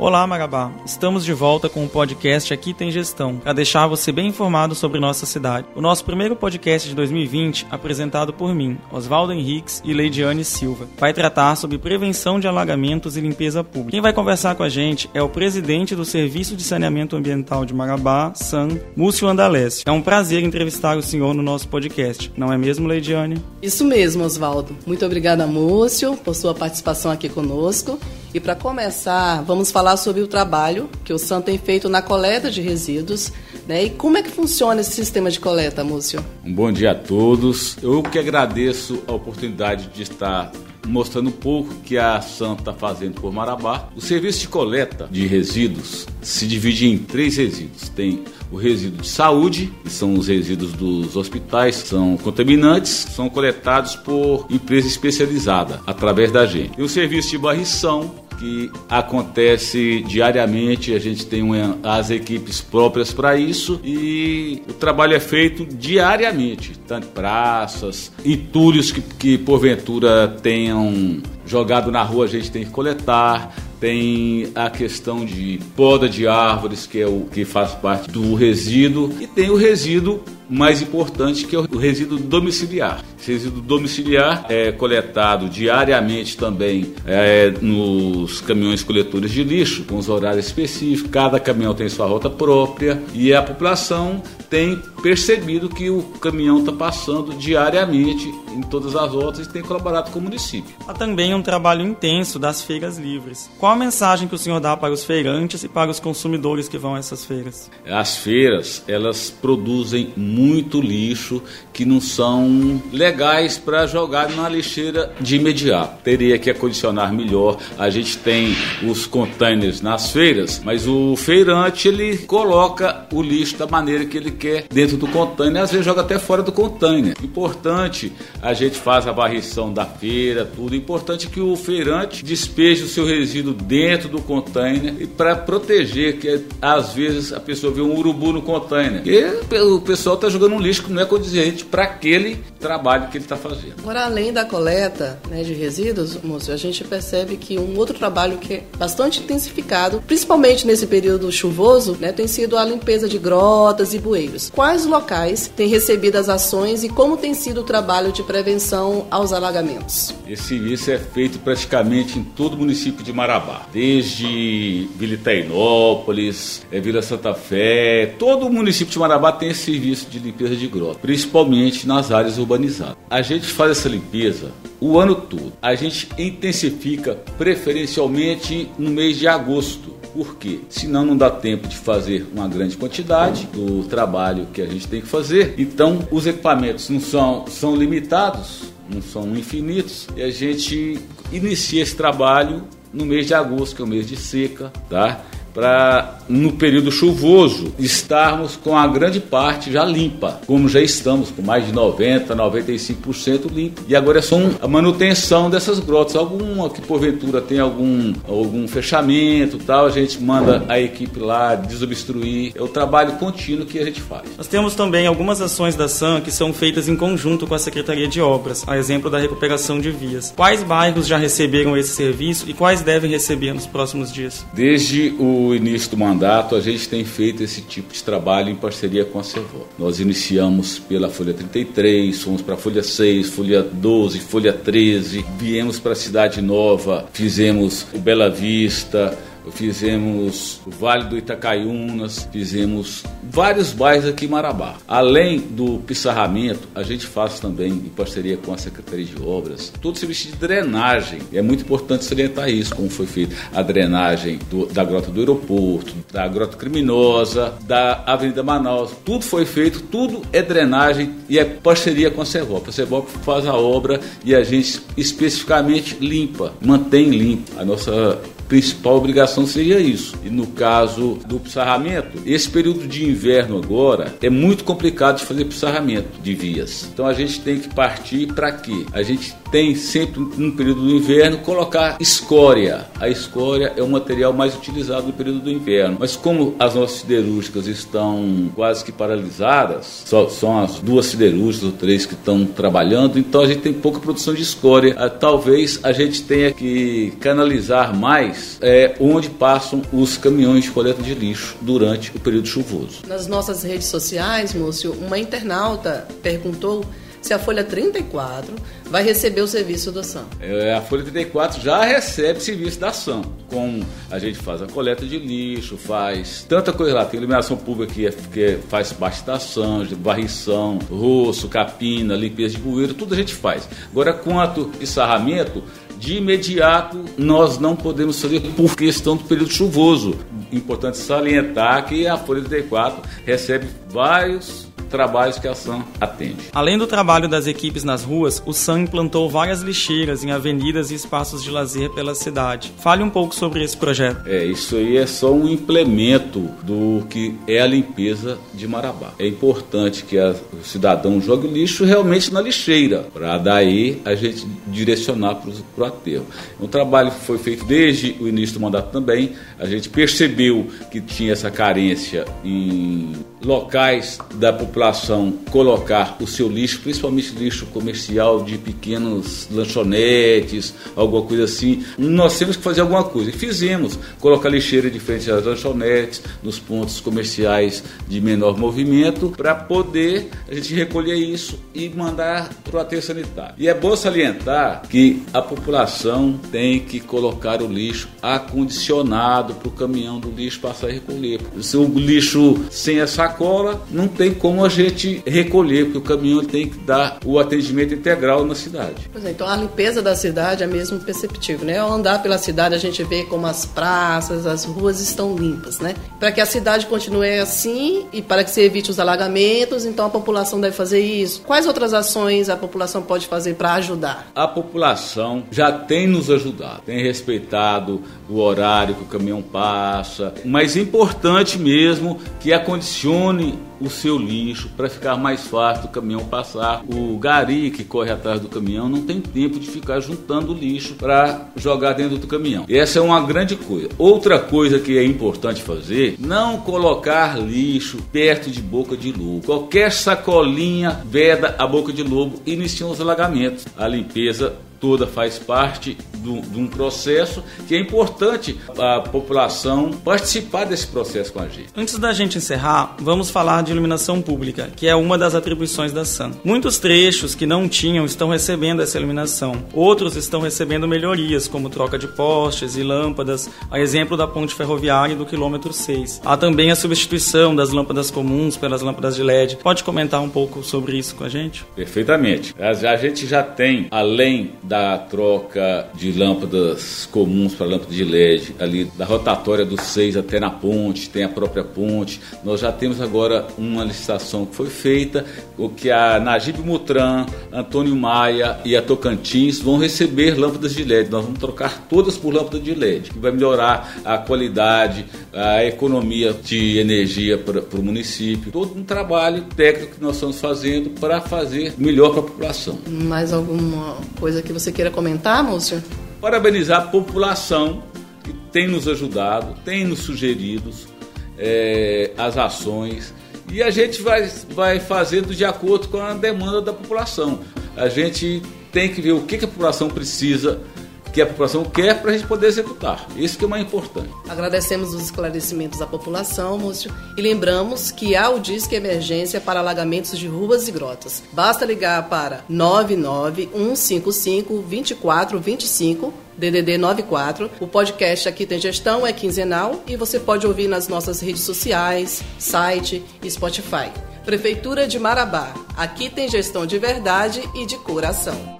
Olá, Marabá. Estamos de volta com o podcast Aqui Tem Gestão, para deixar você bem informado sobre nossa cidade. O nosso primeiro podcast de 2020, apresentado por mim, Oswaldo Henriques e Leidiane Silva, vai tratar sobre prevenção de alagamentos e limpeza pública. Quem vai conversar com a gente é o presidente do Serviço de Saneamento Ambiental de Marabá, SAM, Múcio Andalés. É um prazer entrevistar o senhor no nosso podcast, não é mesmo, Leidiane? Isso mesmo, Oswaldo. Muito obrigada, Múcio, por sua participação aqui conosco. E para começar, vamos falar sobre o trabalho que o SAM tem feito na coleta de resíduos. Né? E como é que funciona esse sistema de coleta, Múcio? Um bom dia a todos. Eu que agradeço a oportunidade de estar mostrando um pouco que a SAM está fazendo por Marabá. O serviço de coleta de resíduos se divide em três resíduos. Tem o resíduo de saúde, que são os resíduos dos hospitais, são contaminantes, são coletados por empresa especializada através da gente. E o serviço de barrição, que acontece diariamente, a gente tem uma, as equipes próprias para isso e o trabalho é feito diariamente, tanto praças, entulhos que, que porventura tenham jogado na rua a gente tem que coletar, tem a questão de poda de árvores, que é o que faz parte do resíduo, e tem o resíduo mais importante, que é o resíduo domiciliar. Esse resíduo domiciliar é coletado diariamente também é, nos caminhões coletores de lixo, com os horários específicos, cada caminhão tem sua rota própria e a população tem percebido que o caminhão está passando diariamente em todas as rotas e tem colaborado com o município. Há também um trabalho intenso das feiras livres. Qual a mensagem que o senhor dá para os feirantes e para os consumidores que vão a essas feiras? As feiras, elas produzem muito lixo que não são legais para jogar na lixeira de imediato. Teria que acondicionar melhor. A gente tem os containers nas feiras, mas o feirante ele coloca o lixo da maneira que ele quer dentro do container, às vezes joga até fora do container. Importante, a gente faz a varrição da feira, tudo. Importante que o feirante despeje o seu resíduo dentro do container e para proteger que às vezes a pessoa vê um urubu no container. E o pessoal está jogando um lixo que não é condizente para aquele trabalho que ele está fazendo. Agora, além da coleta né, de resíduos, moço, a gente percebe que um outro trabalho que é bastante intensificado, principalmente nesse período chuvoso, né, tem sido a limpeza de grotas e bueiros. Quais locais têm recebido as ações e como tem sido o trabalho de prevenção aos alagamentos? Esse serviço é feito praticamente em todo o município de Marabá, desde Vila Itainópolis, é, Vila Santa Fé, todo o município de Marabá tem esse serviço de limpeza de grota, principalmente nas áreas urbanizadas. A gente faz essa limpeza o ano todo. A gente intensifica preferencialmente no mês de agosto. Por quê? Senão não dá tempo de fazer uma grande quantidade do trabalho que a gente tem que fazer. Então, os equipamentos não são, são limitados, não são infinitos, e a gente inicia esse trabalho no mês de agosto, que é o mês de seca, tá? Para no período chuvoso estarmos com a grande parte já limpa, como já estamos com mais de 90, 95% limpo. E agora é só a manutenção dessas grotas, alguma que porventura tem algum algum fechamento, tal, a gente manda a equipe lá desobstruir. É o trabalho contínuo que a gente faz. Nós temos também algumas ações da SAM que são feitas em conjunto com a Secretaria de Obras, a exemplo da recuperação de vias. Quais bairros já receberam esse serviço e quais devem receber nos próximos dias? Desde o início do mandato, a gente tem feito esse tipo de trabalho em parceria com a Servó. Nós iniciamos pela Folha 33, fomos para a Folha 6, Folha 12, Folha 13, viemos para a Cidade Nova, fizemos o Bela Vista, fizemos o Vale do Itacaiunas, fizemos vários bairros aqui em Marabá. Além do pissarramento, a gente faz também, em parceria com a Secretaria de Obras, todo o serviço de drenagem. E é muito importante salientar isso, como foi feito a drenagem do, da Grota do Aeroporto, da Grota Criminosa, da Avenida Manaus. Tudo foi feito, tudo é drenagem e é parceria com a Servop. A Servop faz a obra e a gente especificamente limpa, mantém limpo. A nossa principal obrigação seria isso. E no caso do pissarramento, esse período de inverno agora é muito complicado de fazer pissarramento de vias. Então a gente tem que partir para quê? A gente tem sempre no período do inverno colocar escória. A escória é o material mais utilizado no período do inverno. Mas como as nossas siderúrgicas estão quase que paralisadas, só são as duas siderúrgicas ou três que estão trabalhando, então a gente tem pouca produção de escória. Ah, talvez a gente tenha que canalizar mais é, onde passam os caminhões de coleta de lixo durante o período chuvoso. Nas nossas redes sociais, Múcio, uma internauta perguntou se a folha 34 vai receber o serviço do SAM. É, a folha 34 já recebe serviço da SAM, como a gente faz a coleta de lixo, faz tanta coisa lá, tem iluminação pública que, é, que faz parte da SAM, varrição, roço, capina, limpeza de bueiro, tudo a gente faz. Agora, quanto de sarramento, de imediato nós não podemos fazer por questão do período chuvoso. Importante salientar que a Folha 34 recebe vários trabalhos que a SAM atende. Além do trabalho das equipes nas ruas, o SAM implantou várias lixeiras em avenidas e espaços de lazer pela cidade. Fale um pouco sobre esse projeto. É, isso aí é só um implemento do que é a limpeza de Marabá. É importante que a, o cidadão jogue o lixo realmente na lixeira, para daí a gente direcionar para o aterro. Um trabalho que foi feito desde o início do mandato também, a gente percebeu que tinha essa carência em locais da população colocar o seu lixo, principalmente lixo comercial de pequenos lanchonetes, alguma coisa assim, nós temos que fazer alguma coisa. E fizemos, colocar lixeira de frente às lanchonetes, nos pontos comerciais de menor movimento, para poder a gente recolher isso e mandar para o aterro sanitário. E é bom salientar que a população tem que colocar o lixo acondicionado para o caminhão do lixo passar e recolher. Se o lixo sem essa sacola, não tem como a gente recolher, porque o caminhão tem que dar o atendimento integral na cidade. Pois é, então a limpeza da cidade é mesmo perceptível, né? Ao andar pela cidade a gente vê como as praças, as ruas estão limpas, né? Para que a cidade continue assim e para que se evite os alagamentos, então a população deve fazer isso. Quais outras ações a população pode fazer para ajudar? A população já tem nos ajudado, tem respeitado o horário que o caminhão passa, mas importante mesmo que acondicione o seu lixo para ficar mais fácil do caminhão passar. O gari que corre atrás do caminhão não tem tempo de ficar juntando lixo para jogar dentro do caminhão. E essa é uma grande coisa. Outra coisa que é importante fazer, não colocar lixo perto de boca de lobo. Qualquer sacolinha veda a boca de lobo iniciam os alagamentos. A limpeza toda faz parte do, de um processo que é importante a população participar desse processo com a gente. Antes da gente encerrar, vamos falar de iluminação pública, que é uma das atribuições da SAM. Muitos trechos que não tinham estão recebendo essa iluminação. Outros estão recebendo melhorias, como troca de postes e lâmpadas, a exemplo da ponte ferroviária do quilômetro 6. Há também a substituição das lâmpadas comuns pelas lâmpadas de LED. Pode comentar um pouco sobre isso com a gente? Perfeitamente. A gente já tem, além da troca de lâmpadas comuns para lâmpada de LED, ali da rotatória do 6 até na ponte, tem a própria ponte. Nós já temos agora uma licitação que foi feita, o que a Najib Mutran, Antônio Maia e a Tocantins vão receber lâmpadas de LED. Nós vamos trocar todas por lâmpada de LED, que vai melhorar a qualidade, a economia de energia para, para o município. Todo um trabalho técnico que nós estamos fazendo para fazer melhor para a população. Mais alguma coisa que você queira comentar, Múcio? Parabenizar a população que tem nos ajudado, tem nos sugerido é, as ações e a gente vai, vai fazendo de acordo com a demanda da população. A gente tem que ver o que, que a população precisa que a população quer para a gente poder executar. Isso que é mais importante. Agradecemos os esclarecimentos à população, Múcio, e lembramos que há o Disque Emergência para alagamentos de ruas e grotas. Basta ligar para 99155 2425 DDD 94. O podcast Aqui Tem Gestão é quinzenal e você pode ouvir nas nossas redes sociais, site e Spotify. Prefeitura de Marabá. Aqui tem gestão de verdade e de coração.